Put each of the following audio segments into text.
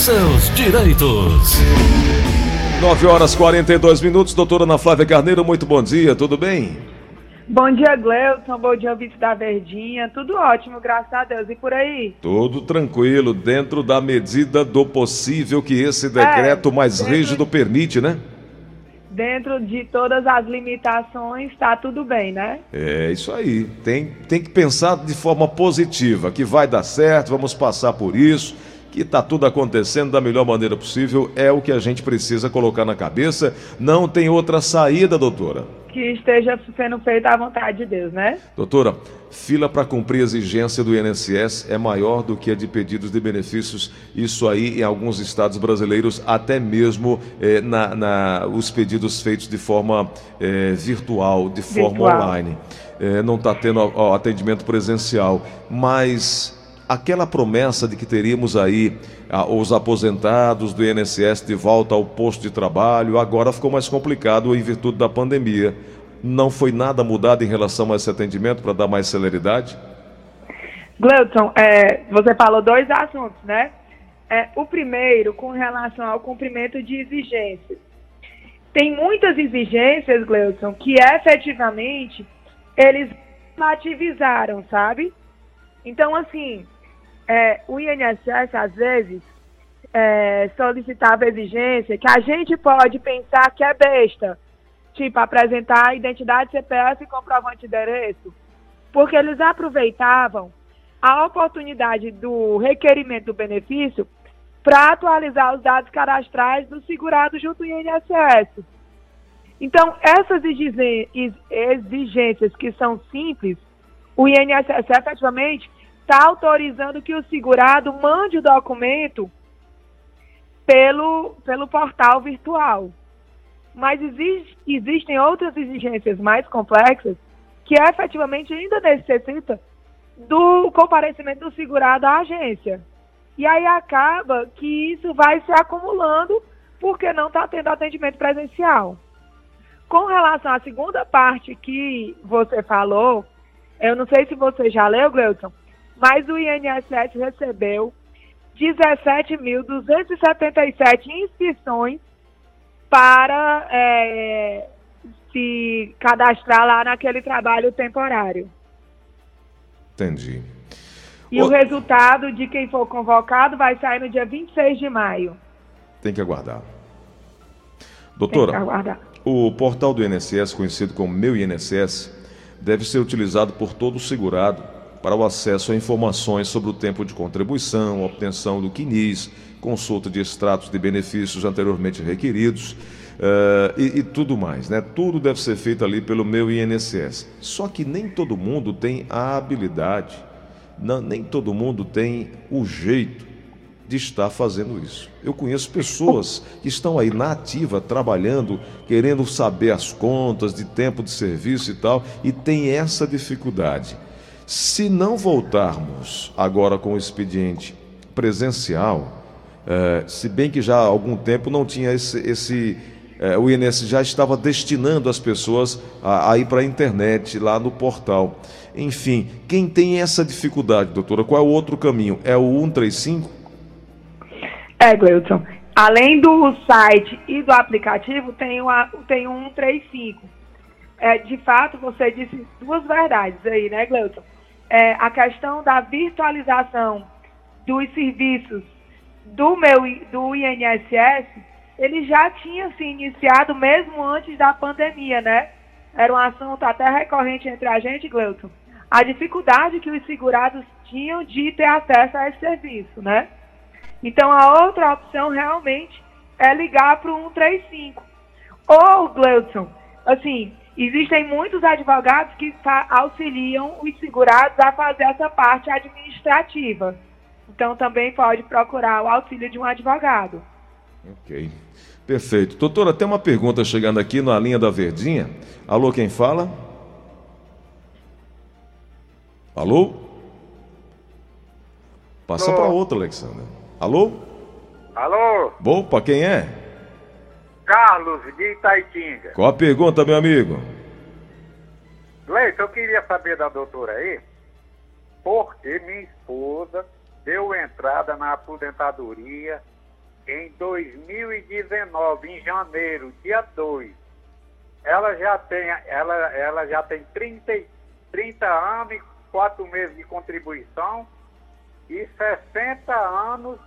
seus direitos. 9 horas 42 minutos, doutora Ana Flávia Carneiro, muito bom dia, tudo bem? Bom dia, Gleuton. Bom dia, ouvinte da Verdinha. Tudo ótimo, graças a Deus. E por aí? Tudo tranquilo, dentro da medida do possível que esse decreto é, mais rígido permite, né? Dentro de todas as limitações, está tudo bem, né? É isso aí. Tem, tem que pensar de forma positiva, que vai dar certo, vamos passar por isso que está tudo acontecendo da melhor maneira possível, é o que a gente precisa colocar na cabeça. Não tem outra saída, doutora. Que esteja sendo feita à vontade de Deus, né? Doutora, fila para cumprir a exigência do INSS é maior do que a de pedidos de benefícios. Isso aí em alguns estados brasileiros, até mesmo eh, na, na, os pedidos feitos de forma eh, virtual, de forma virtual. online. Eh, não está tendo ó, atendimento presencial. Mas aquela promessa de que teríamos aí ah, os aposentados do INSS de volta ao posto de trabalho, agora ficou mais complicado em virtude da pandemia. Não foi nada mudado em relação a esse atendimento para dar mais celeridade? Gleudson, é, você falou dois assuntos, né? É, o primeiro, com relação ao cumprimento de exigências. Tem muitas exigências, Gleudson, que efetivamente eles ativizaram, sabe? Então, assim, é, o INSS, às vezes, é, solicitava exigência que a gente pode pensar que é besta, tipo apresentar identidade CPF e comprovante de endereço, porque eles aproveitavam a oportunidade do requerimento do benefício para atualizar os dados cadastrais do segurado junto ao INSS. Então, essas exigências que são simples, o INSS efetivamente está autorizando que o segurado mande o documento pelo, pelo portal virtual. Mas existe, existem outras exigências mais complexas que efetivamente ainda necessita do comparecimento do segurado à agência. E aí acaba que isso vai se acumulando porque não está tendo atendimento presencial. Com relação à segunda parte que você falou, eu não sei se você já leu, Gleuton, mas o INSS recebeu 17.277 inscrições para é, se cadastrar lá naquele trabalho temporário. Entendi. E o... o resultado de quem for convocado vai sair no dia 26 de maio. Tem que aguardar. Doutora, que aguardar. o portal do INSS, conhecido como Meu INSS, deve ser utilizado por todo segurado para o acesso a informações sobre o tempo de contribuição, obtenção do quinis, consulta de extratos de benefícios anteriormente requeridos uh, e, e, tudo mais. Né? Tudo deve ser feito ali pelo meu INSS. Só que nem todo mundo tem a habilidade, não, nem todo mundo tem o jeito de estar fazendo isso. Eu conheço pessoas que estão aí na ativa, trabalhando, querendo saber as contas de tempo de serviço e tal, e tem essa dificuldade. Se não voltarmos agora com o expediente presencial, é, se bem que já há algum tempo não tinha esse. esse é, o INSS já estava destinando as pessoas a, a ir para a internet, lá no portal. Enfim, quem tem essa dificuldade, doutora, qual é o outro caminho? É o 135? É, Gleuton. Além do site e do aplicativo, tem o, tem o 135. É, de fato, você disse duas verdades aí, né, Gleuton? É, a questão da virtualização dos serviços do meu do INSS, ele já tinha se iniciado mesmo antes da pandemia, né? Era um assunto até recorrente entre a gente, Gleuton. A dificuldade que os segurados tinham de ter acesso a esse serviço, né? Então, a outra opção realmente é ligar para o 135. Ou, Gleuton, assim, Existem muitos advogados que auxiliam os segurados a fazer essa parte administrativa. Então também pode procurar o auxílio de um advogado. Ok. Perfeito. Doutora, tem uma pergunta chegando aqui na linha da Verdinha. Alô, quem fala? Alô? Passa para outra, Alexandre. Alô? Alô? Opa, quem é? Carlos de Itaitinga. Qual a pergunta, meu amigo? Leite, eu queria saber da doutora aí, porque minha esposa deu entrada na aposentadoria em 2019, em janeiro, dia 2. Ela já tem, ela, ela já tem 30, 30 anos e 4 meses de contribuição e 60 anos,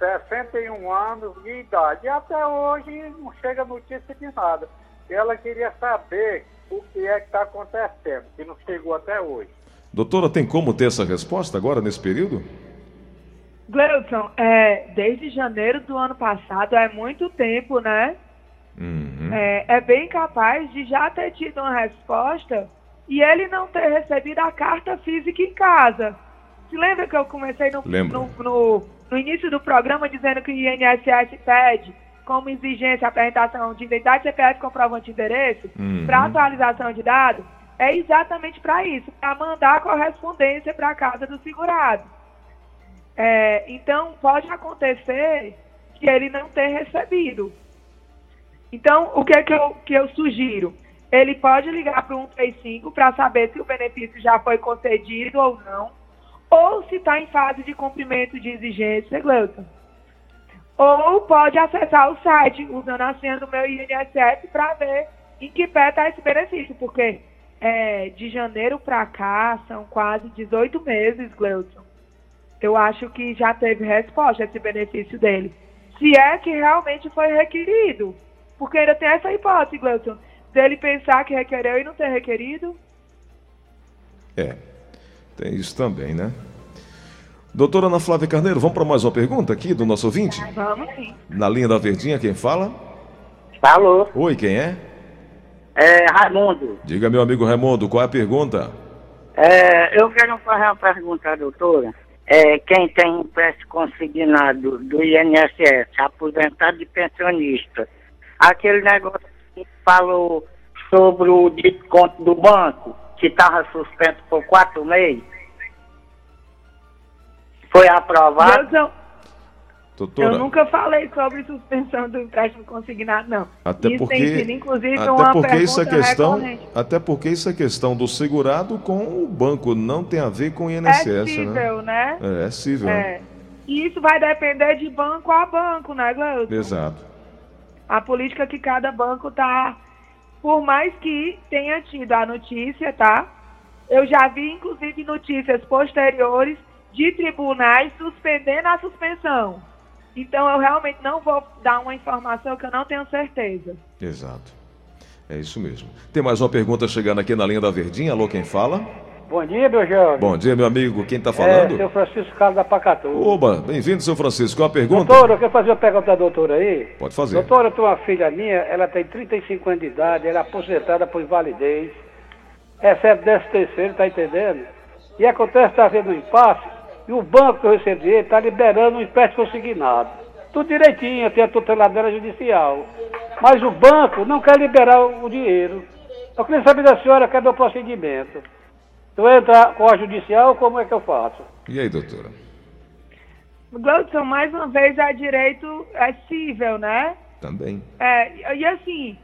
61 anos de idade. E até hoje não chega notícia de nada. Ela queria saber o que é que está acontecendo, que não chegou até hoje. Doutora, tem como ter essa resposta agora, nesse período? Gleudson, é, desde janeiro do ano passado, é muito tempo, né? Uhum. É, é, bem capaz de já ter tido uma resposta e ele não ter recebido a carta física em casa. Se lembra que eu comecei no, no, no, no início do programa dizendo que o INSS pede como exigência a apresentação de identidade CPF comprovante de endereço uhum. para atualização de dados? É exatamente para isso, para mandar a correspondência para a casa do segurado. É, então, pode acontecer que ele não tenha recebido. Então, o que é que eu, que eu sugiro? Ele pode ligar para o 135 para saber se o benefício já foi concedido ou não, ou se está em fase de cumprimento de exigência, Gleuton. Ou pode acessar o site usando a senha do meu INSS para ver em que pé está esse benefício, porque é, de janeiro para cá são quase 18 meses, Gleuton. Eu acho que já teve resposta esse benefício dele. Se é que realmente foi requerido. Porque ainda tem essa hipótese, Gleuton, dele pensar que requereu e não ter requerido. É, tem isso também, né? Doutora Ana Flávia Carneiro, vamos para mais uma pergunta aqui do nosso ouvinte? Vamos sim. Na linha da Verdinha, quem fala? Falou. Oi, quem é? É, Raimundo. Diga, meu amigo Raimundo, qual é a pergunta? É, eu quero fazer uma pergunta, doutora. É, quem tem empréstimo consignado do INSS, aposentado e pensionista, aquele negócio que falou sobre o desconto do banco, que estava suspenso por quatro meses, foi aprovado? Eu, Doutora, eu nunca falei sobre suspensão do empréstimo consignado, não. Até isso porque, tem sido, inclusive, até uma porque pergunta isso é questão, recorrente. até porque isso é questão do segurado com o banco, não tem a ver com o INSS, É né? cível, né? É, é cível. né? É. E isso vai depender de banco a banco, né, Gleuton? Exato. A política que cada banco tá. Por mais que tenha tido a notícia, tá? Eu já vi, inclusive, notícias posteriores de tribunais suspendendo a suspensão. Então, eu realmente não vou dar uma informação que eu não tenho certeza. Exato. É isso mesmo. Tem mais uma pergunta chegando aqui na linha da Verdinha. Alô, quem fala? Bom dia, meu jovem. Bom dia, meu amigo. Quem está É, falando? seu Francisco Carlos da Pacatu. Oba, bem-vindo, seu Francisco. Qual a pergunta? Doutora, eu quero fazer uma pergunta à doutora aí. Pode fazer. Doutora, eu tenho uma filha minha, ela tem 35 anos de idade, ela é aposentada por invalidez, recebe 10 terceiro, tá entendendo? E acontece, tá havendo um impasse, e o banco que eu recebi está liberando um empréstimo consignado. Tudo direitinho, tem a tuteladeira judicial. Mas o banco não quer liberar o dinheiro. Eu queria saber da senhora é o procedimento. Eu entrar com a judicial, como é que eu faço? E aí, doutora? Gleudson, mais uma vez, é direito é cível, né? Também. É, e assim,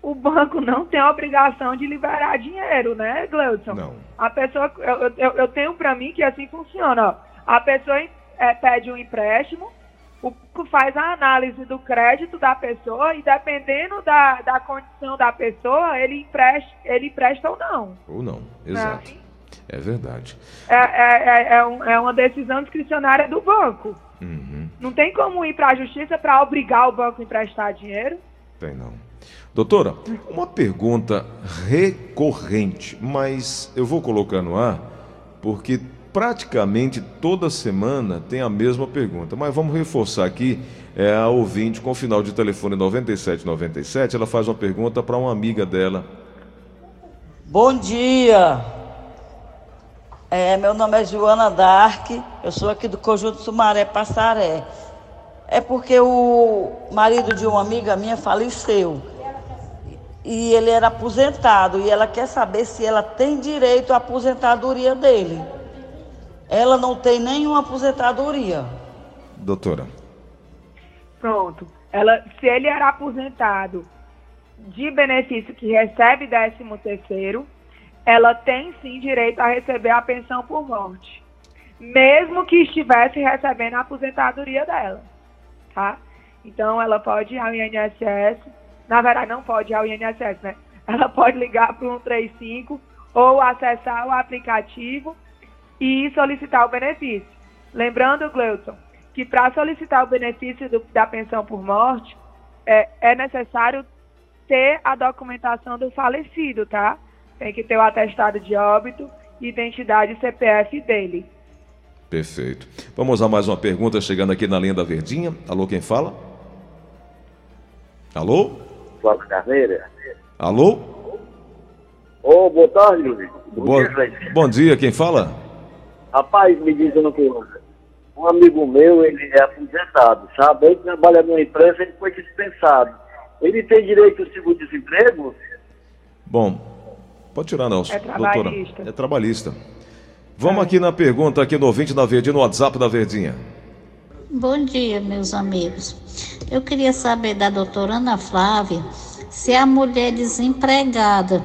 o banco não tem a obrigação de liberar dinheiro, né, Gleudson? Não. A pessoa, eu, eu, eu tenho para mim que assim funciona, ó. A pessoa é, pede um empréstimo, o banco faz a análise do crédito da pessoa e dependendo da, da condição da pessoa, ele empresta, ele empresta ou não. Ou não, exato. É verdade. É, é, é, é, um, é uma decisão discricionária do banco. Uhum. Não tem como ir para a justiça para obrigar o banco a emprestar dinheiro. Tem não. Doutora, uma pergunta recorrente, mas eu vou colocar no ar porque praticamente toda semana tem a mesma pergunta, mas vamos reforçar aqui. É a ouvinte com final de telefone 9797, ela faz uma pergunta para uma amiga dela. Bom dia. É, meu nome é Joana Dark, eu sou aqui do Conjunto Sumaré Passaré. É porque o marido de uma amiga minha faleceu. E ele era aposentado e ela quer saber se ela tem direito à aposentadoria dele. Ela não tem nenhuma aposentadoria. Doutora. Pronto. Ela, se ele era aposentado de benefício que recebe 13 terceiro, ela tem sim direito a receber a pensão por morte, mesmo que estivesse recebendo a aposentadoria dela, tá? Então, ela pode ir ao INSS, na verdade, não pode ir ao INSS, né? Ela pode ligar para o 135 ou acessar o aplicativo e solicitar o benefício. Lembrando, Gleuton, que para solicitar o benefício do, da pensão por morte, é, é necessário ter a documentação do falecido, tá? Tem que ter o atestado de óbito, identidade e CPF dele. Perfeito. Vamos a mais uma pergunta chegando aqui na linha da Verdinha. Alô, quem fala? Alô? Flávio Carneira. Alô? Ô, oh, boa tarde, Luiz. Bom, Bom dia, Bom dia, quem fala? Rapaz, me diz uma coisa. Um amigo meu, ele é aposentado, sabe? Ele trabalha numa empresa, ele foi dispensado. Ele tem direito ao seguro-desemprego? Bom, pode tirar, Nelson. É trabalhista. Doutora, é trabalhista. Vamos é. aqui na pergunta aqui no ouvinte da Verdinha, no WhatsApp da Verdinha. Bom dia, meus amigos. Eu queria saber da doutora Ana Flávia se a mulher desempregada,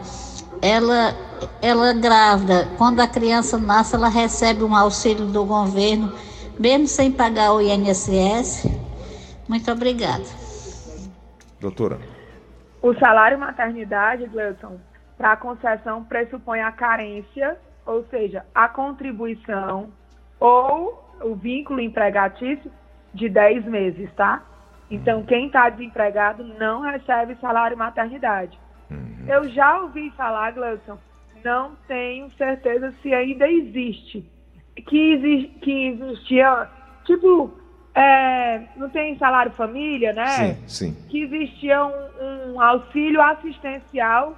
ela, ela grávida, quando a criança nasce, ela recebe um auxílio do governo, mesmo sem pagar o INSS? Muito obrigada. Doutora. O salário maternidade, Gleuton, para a concessão pressupõe a carência, ou seja, a contribuição ou o vínculo empregatício de 10 meses, tá? Então, quem está desempregado não recebe salário maternidade. Uhum. Eu já ouvi falar, Gleison, não tenho certeza se ainda existe. Que, exi que existia, tipo, é, não tem salário família, né? Sim, sim. Que existia um, um auxílio assistencial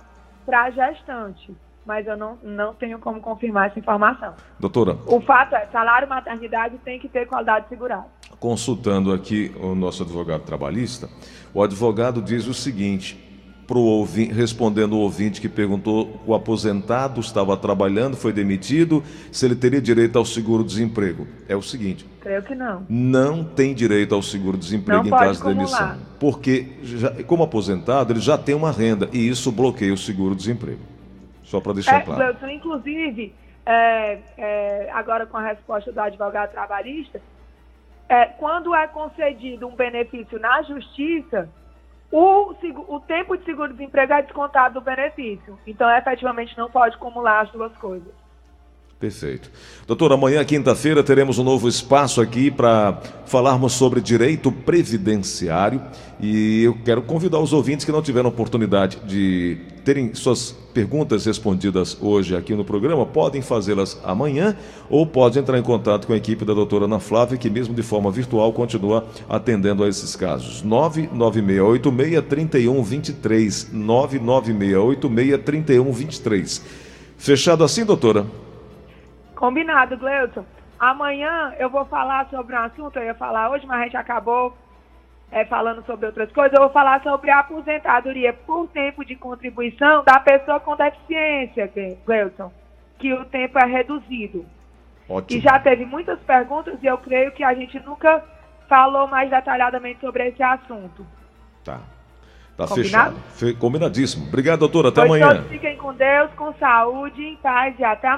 para gestante. Mas eu não, não tenho como confirmar essa informação. Doutora. O fato é, salário maternidade tem que ter qualidade segurada. Consultando aqui o nosso advogado trabalhista, o advogado diz o seguinte: pro ouvinte, respondendo o ouvinte que perguntou o aposentado estava trabalhando, foi demitido, se ele teria direito ao seguro-desemprego. É o seguinte. Creio que não. Não tem direito ao seguro-desemprego em caso de demissão. Porque, já, como aposentado, ele já tem uma renda e isso bloqueia o seguro-desemprego. Só para deixar é, claro. Inclusive, é, é, agora com a resposta do advogado trabalhista, é, quando é concedido um benefício na justiça, o, o tempo de seguro-desemprego é descontado do benefício. Então, efetivamente, não pode acumular as duas coisas. Perfeito. Doutor, amanhã, quinta-feira, teremos um novo espaço aqui para falarmos sobre direito previdenciário. E eu quero convidar os ouvintes que não tiveram oportunidade de terem suas perguntas respondidas hoje aqui no programa, podem fazê-las amanhã ou pode entrar em contato com a equipe da doutora Ana Flávia, que mesmo de forma virtual continua atendendo a esses casos. 996863123. 996863123. Fechado assim, doutora? Combinado, Gleuton. Amanhã eu vou falar sobre um assunto, eu ia falar hoje, mas a gente acabou é, falando sobre outras coisas. Eu vou falar sobre a aposentadoria por tempo de contribuição da pessoa com deficiência, Gleuton, que o tempo é reduzido. Ótimo. E já teve muitas perguntas e eu creio que a gente nunca falou mais detalhadamente sobre esse assunto. Tá. Tá Combinado? fechado. Fe combinadíssimo. Obrigado, doutora. Até pois amanhã. Todos fiquem com Deus, com saúde, em paz e até amanhã.